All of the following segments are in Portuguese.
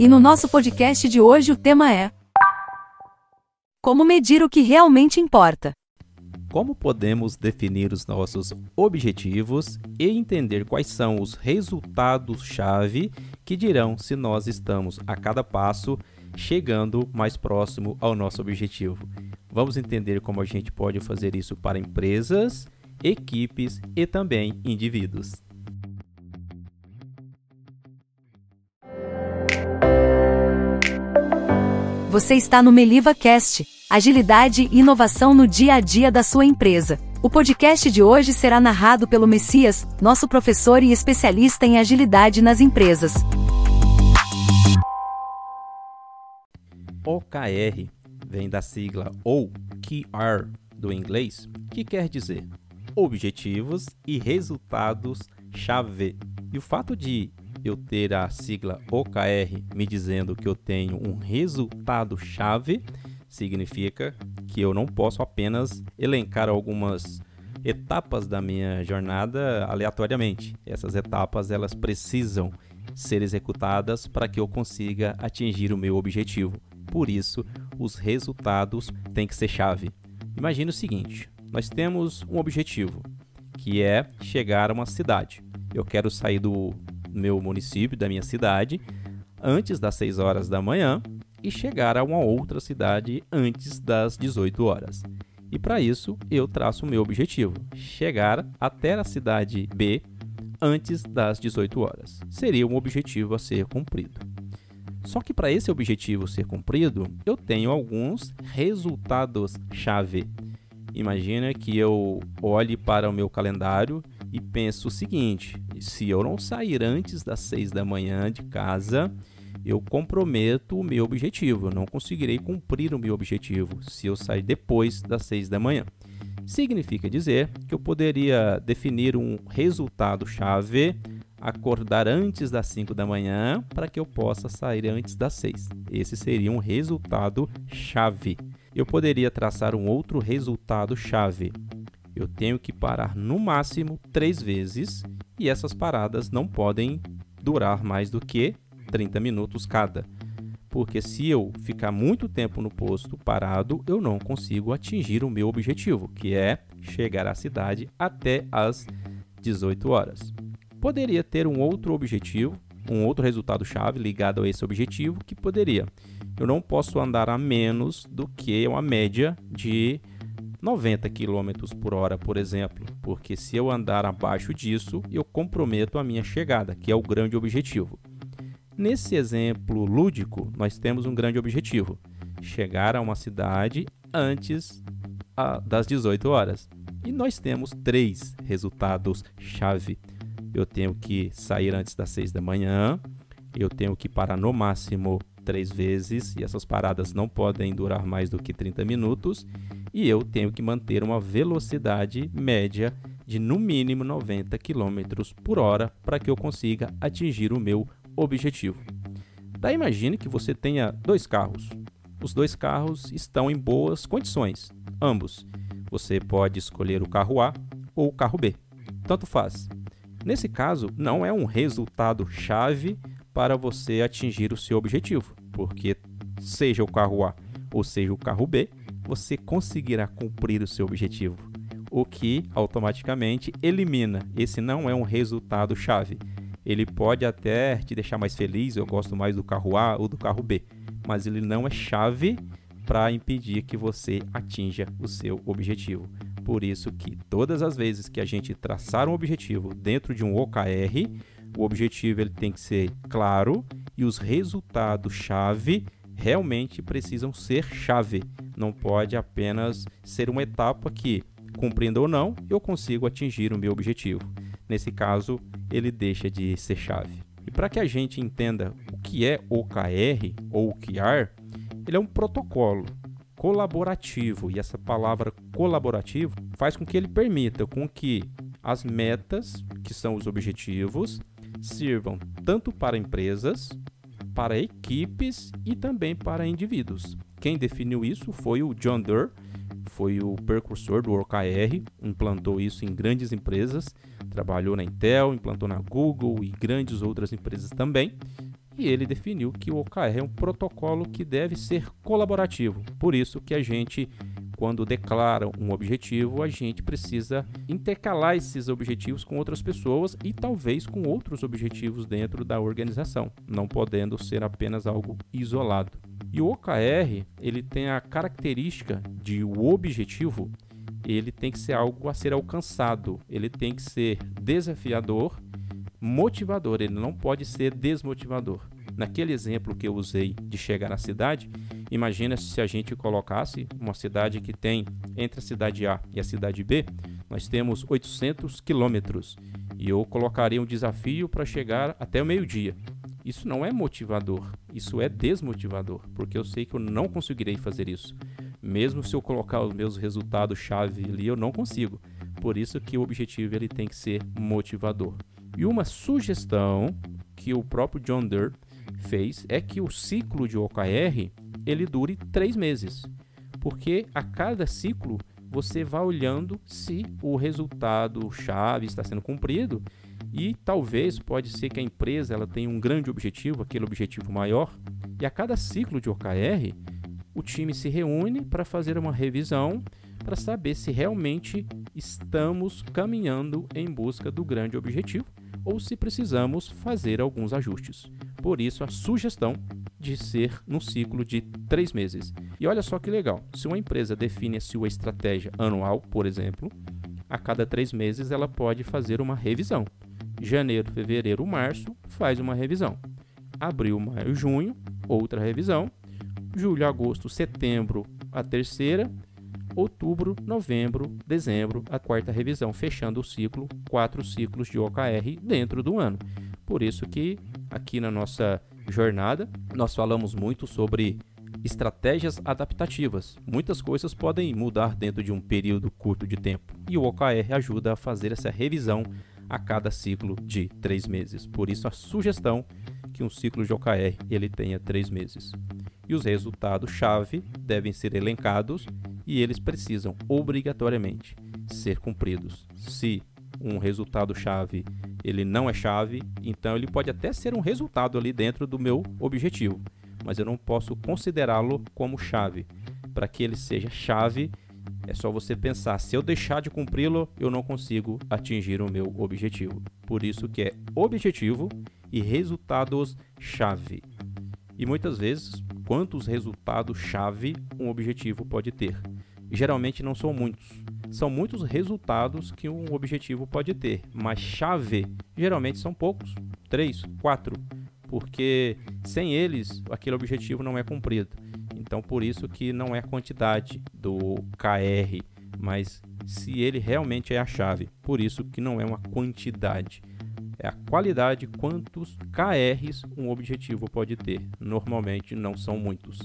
E no nosso podcast de hoje o tema é Como medir o que realmente importa. Como podemos definir os nossos objetivos e entender quais são os resultados-chave que dirão se nós estamos a cada passo chegando mais próximo ao nosso objetivo? Vamos entender como a gente pode fazer isso para empresas, equipes e também indivíduos. Você está no Meliva Cast, agilidade e inovação no dia a dia da sua empresa. O podcast de hoje será narrado pelo Messias, nosso professor e especialista em agilidade nas empresas. OKR vem da sigla ou QR do inglês, que quer dizer objetivos e resultados chave. E o fato de eu ter a sigla OKR me dizendo que eu tenho um resultado-chave, significa que eu não posso apenas elencar algumas etapas da minha jornada aleatoriamente. Essas etapas elas precisam ser executadas para que eu consiga atingir o meu objetivo. Por isso, os resultados têm que ser chave. Imagine o seguinte: nós temos um objetivo, que é chegar a uma cidade. Eu quero sair do meu município, da minha cidade, antes das 6 horas da manhã e chegar a uma outra cidade antes das 18 horas. E para isso, eu traço o meu objetivo: chegar até a cidade B antes das 18 horas. Seria um objetivo a ser cumprido. Só que para esse objetivo ser cumprido, eu tenho alguns resultados-chave. Imagina que eu olhe para o meu calendário e penso o seguinte: se eu não sair antes das 6 da manhã de casa, eu comprometo o meu objetivo. Eu não conseguirei cumprir o meu objetivo se eu sair depois das 6 da manhã. Significa dizer que eu poderia definir um resultado-chave, acordar antes das 5 da manhã para que eu possa sair antes das 6. Esse seria um resultado-chave. Eu poderia traçar um outro resultado-chave, eu tenho que parar no máximo três vezes e essas paradas não podem durar mais do que 30 minutos cada. Porque se eu ficar muito tempo no posto parado, eu não consigo atingir o meu objetivo, que é chegar à cidade até as 18 horas. Poderia ter um outro objetivo, um outro resultado chave ligado a esse objetivo, que poderia. Eu não posso andar a menos do que uma média de 90 km por hora, por exemplo, porque se eu andar abaixo disso, eu comprometo a minha chegada, que é o grande objetivo. Nesse exemplo lúdico, nós temos um grande objetivo: chegar a uma cidade antes das 18 horas. E nós temos três resultados-chave. Eu tenho que sair antes das 6 da manhã, eu tenho que parar no máximo três vezes, e essas paradas não podem durar mais do que 30 minutos e eu tenho que manter uma velocidade média de no mínimo 90 km por hora para que eu consiga atingir o meu objetivo. Daí imagine que você tenha dois carros. Os dois carros estão em boas condições, ambos. Você pode escolher o carro A ou o carro B. Tanto faz. Nesse caso, não é um resultado chave para você atingir o seu objetivo, porque seja o carro A ou seja o carro B, você conseguirá cumprir o seu objetivo, o que automaticamente elimina. Esse não é um resultado chave. Ele pode até te deixar mais feliz, eu gosto mais do carro A ou do carro B, mas ele não é chave para impedir que você atinja o seu objetivo. Por isso que todas as vezes que a gente traçar um objetivo dentro de um OKR, o objetivo ele tem que ser claro e os resultados chave realmente precisam ser chave. Não pode apenas ser uma etapa que, cumprindo ou não, eu consigo atingir o meu objetivo. Nesse caso, ele deixa de ser chave. E para que a gente entenda o que é OKR ou OKR, ele é um protocolo colaborativo e essa palavra colaborativo faz com que ele permita com que as metas, que são os objetivos, sirvam tanto para empresas para equipes e também para indivíduos. Quem definiu isso foi o John Doerr, foi o precursor do OKR, implantou isso em grandes empresas, trabalhou na Intel, implantou na Google e grandes outras empresas também. e ele definiu que o OKR é um protocolo que deve ser colaborativo. Por isso que a gente quando declara um objetivo, a gente precisa intercalar esses objetivos com outras pessoas e talvez com outros objetivos dentro da organização, não podendo ser apenas algo isolado. E o OKR, ele tem a característica de o objetivo, ele tem que ser algo a ser alcançado, ele tem que ser desafiador, motivador, ele não pode ser desmotivador. Naquele exemplo que eu usei de chegar na cidade, imagina se a gente colocasse uma cidade que tem entre a cidade A e a cidade B, nós temos 800 quilômetros e eu colocaria um desafio para chegar até o meio-dia. Isso não é motivador, isso é desmotivador, porque eu sei que eu não conseguirei fazer isso. Mesmo se eu colocar os meus resultados chave ali, eu não consigo. Por isso que o objetivo ele tem que ser motivador. E uma sugestão que o próprio John Durr fez é que o ciclo de OKR ele dure três meses, porque a cada ciclo você vai olhando se o resultado chave está sendo cumprido e talvez pode ser que a empresa ela tenha um grande objetivo, aquele objetivo maior, e a cada ciclo de OKR o time se reúne para fazer uma revisão para saber se realmente estamos caminhando em busca do grande objetivo ou se precisamos fazer alguns ajustes. Por isso, a sugestão de ser no ciclo de três meses. E olha só que legal: se uma empresa define a sua estratégia anual, por exemplo, a cada três meses ela pode fazer uma revisão. Janeiro, fevereiro, março, faz uma revisão. Abril, maio, junho, outra revisão. Julho, agosto, setembro, a terceira outubro, novembro, dezembro, a quarta revisão, fechando o ciclo, quatro ciclos de OKR dentro do ano. Por isso que aqui na nossa jornada nós falamos muito sobre estratégias adaptativas. Muitas coisas podem mudar dentro de um período curto de tempo e o OKR ajuda a fazer essa revisão a cada ciclo de três meses. Por isso a sugestão que um ciclo de OKR ele tenha três meses. E os resultados-chave devem ser elencados e eles precisam obrigatoriamente ser cumpridos. Se um resultado chave ele não é chave, então ele pode até ser um resultado ali dentro do meu objetivo, mas eu não posso considerá-lo como chave. Para que ele seja chave, é só você pensar, se eu deixar de cumpri-lo, eu não consigo atingir o meu objetivo. Por isso que é objetivo e resultados chave. E muitas vezes, quantos resultados chave um objetivo pode ter? geralmente não são muitos. São muitos resultados que um objetivo pode ter, mas chave geralmente são poucos, três, quatro, porque sem eles aquele objetivo não é cumprido. Então por isso que não é a quantidade do KR, mas se ele realmente é a chave. Por isso que não é uma quantidade. É a qualidade quantos KRs um objetivo pode ter. Normalmente não são muitos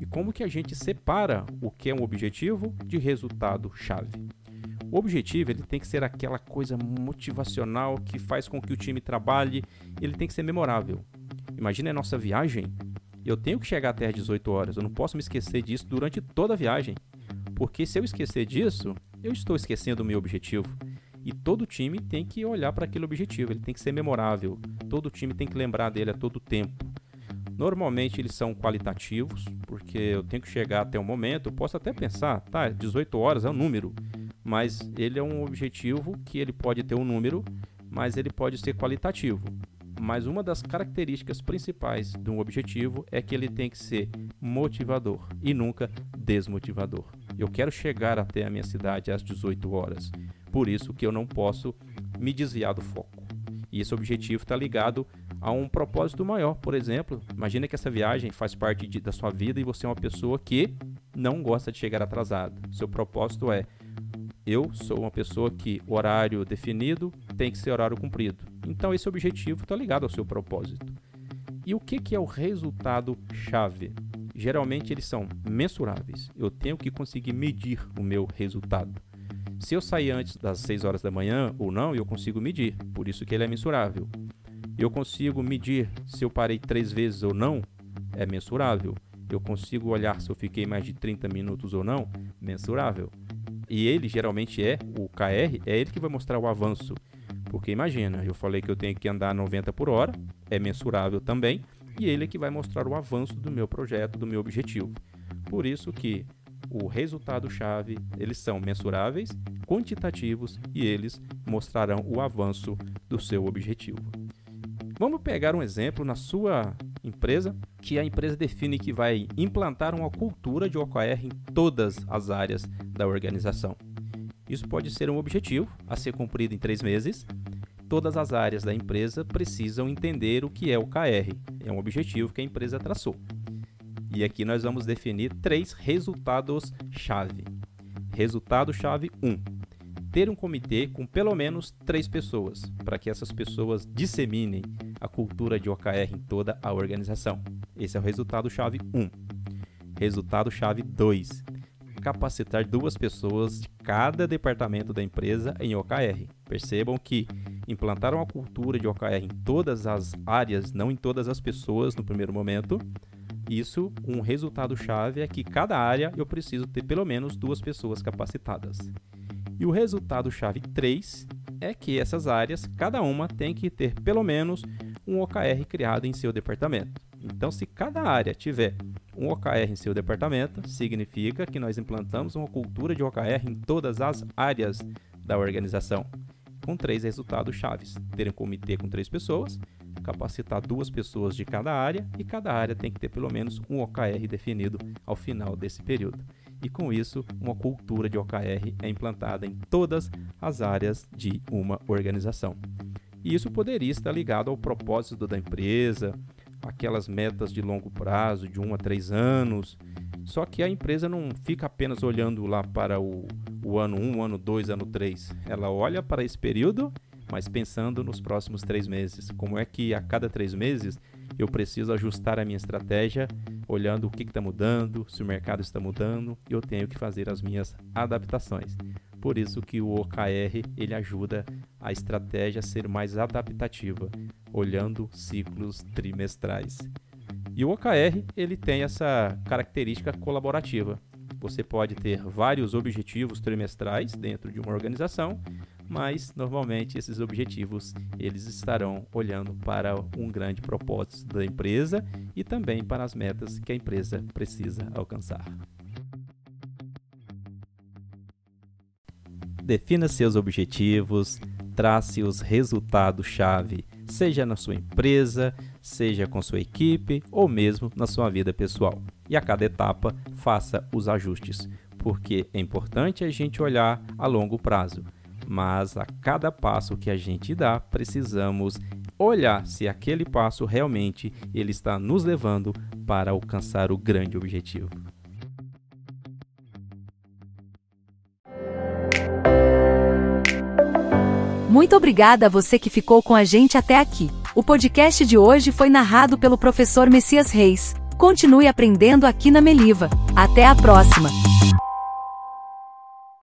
e como que a gente separa o que é um objetivo de resultado chave. O objetivo ele tem que ser aquela coisa motivacional que faz com que o time trabalhe, ele tem que ser memorável. Imagine a nossa viagem, eu tenho que chegar até às 18 horas, eu não posso me esquecer disso durante toda a viagem, porque se eu esquecer disso, eu estou esquecendo o meu objetivo. E todo time tem que olhar para aquele objetivo, ele tem que ser memorável. Todo time tem que lembrar dele a todo tempo. Normalmente eles são qualitativos, porque eu tenho que chegar até o momento, eu posso até pensar, tá, 18 horas é um número, mas ele é um objetivo que ele pode ter um número, mas ele pode ser qualitativo. Mas uma das características principais de um objetivo é que ele tem que ser motivador e nunca desmotivador. Eu quero chegar até a minha cidade às 18 horas, por isso que eu não posso me desviar do foco. E esse objetivo está ligado a um propósito maior. Por exemplo, imagine que essa viagem faz parte de, da sua vida e você é uma pessoa que não gosta de chegar atrasado. Seu propósito é: eu sou uma pessoa que horário definido tem que ser horário cumprido. Então esse objetivo está ligado ao seu propósito. E o que, que é o resultado chave? Geralmente eles são mensuráveis. Eu tenho que conseguir medir o meu resultado. Se eu sair antes das 6 horas da manhã ou não, eu consigo medir. Por isso que ele é mensurável. Eu consigo medir se eu parei três vezes ou não, é mensurável. Eu consigo olhar se eu fiquei mais de 30 minutos ou não, mensurável. E ele geralmente é, o KR, é ele que vai mostrar o avanço. Porque imagina, eu falei que eu tenho que andar 90 por hora, é mensurável também, e ele é que vai mostrar o avanço do meu projeto, do meu objetivo. Por isso que o resultado-chave, eles são mensuráveis, quantitativos e eles mostrarão o avanço do seu objetivo. Vamos pegar um exemplo na sua empresa, que a empresa define que vai implantar uma cultura de OKR em todas as áreas da organização. Isso pode ser um objetivo a ser cumprido em três meses. Todas as áreas da empresa precisam entender o que é o KR. É um objetivo que a empresa traçou. E aqui nós vamos definir três resultados-chave. Resultado-chave 1. Um, ter um comitê com pelo menos três pessoas, para que essas pessoas disseminem a cultura de OKR em toda a organização. Esse é o resultado-chave 1. Um. Resultado-chave 2. Capacitar duas pessoas de cada departamento da empresa em OKR. Percebam que implantar uma cultura de OKR em todas as áreas, não em todas as pessoas no primeiro momento, isso, um resultado-chave é que cada área eu preciso ter pelo menos duas pessoas capacitadas. E o resultado-chave 3 é que essas áreas, cada uma tem que ter pelo menos um OKR criado em seu departamento. Então, se cada área tiver um OKR em seu departamento, significa que nós implantamos uma cultura de OKR em todas as áreas da organização, com três resultados chaves: ter um comitê com três pessoas, capacitar duas pessoas de cada área e cada área tem que ter pelo menos um OKR definido ao final desse período. E com isso, uma cultura de OKR é implantada em todas as áreas de uma organização. E isso poderia estar ligado ao propósito da empresa, aquelas metas de longo prazo, de um a três anos. Só que a empresa não fica apenas olhando lá para o, o ano 1, um, ano 2, ano 3. Ela olha para esse período mas pensando nos próximos três meses. Como é que a cada três meses eu preciso ajustar a minha estratégia, olhando o que está mudando, se o mercado está mudando, e eu tenho que fazer as minhas adaptações. Por isso que o OKR ele ajuda a estratégia ser mais adaptativa, olhando ciclos trimestrais. E o OKR ele tem essa característica colaborativa. Você pode ter vários objetivos trimestrais dentro de uma organização, mas normalmente esses objetivos eles estarão olhando para um grande propósito da empresa e também para as metas que a empresa precisa alcançar. Defina seus objetivos, trace os resultados-chave, seja na sua empresa, seja com sua equipe ou mesmo na sua vida pessoal. E a cada etapa, faça os ajustes, porque é importante a gente olhar a longo prazo mas a cada passo que a gente dá, precisamos olhar se aquele passo realmente ele está nos levando para alcançar o grande objetivo. Muito obrigada a você que ficou com a gente até aqui. O podcast de hoje foi narrado pelo professor Messias Reis. Continue aprendendo aqui na Meliva. Até a próxima!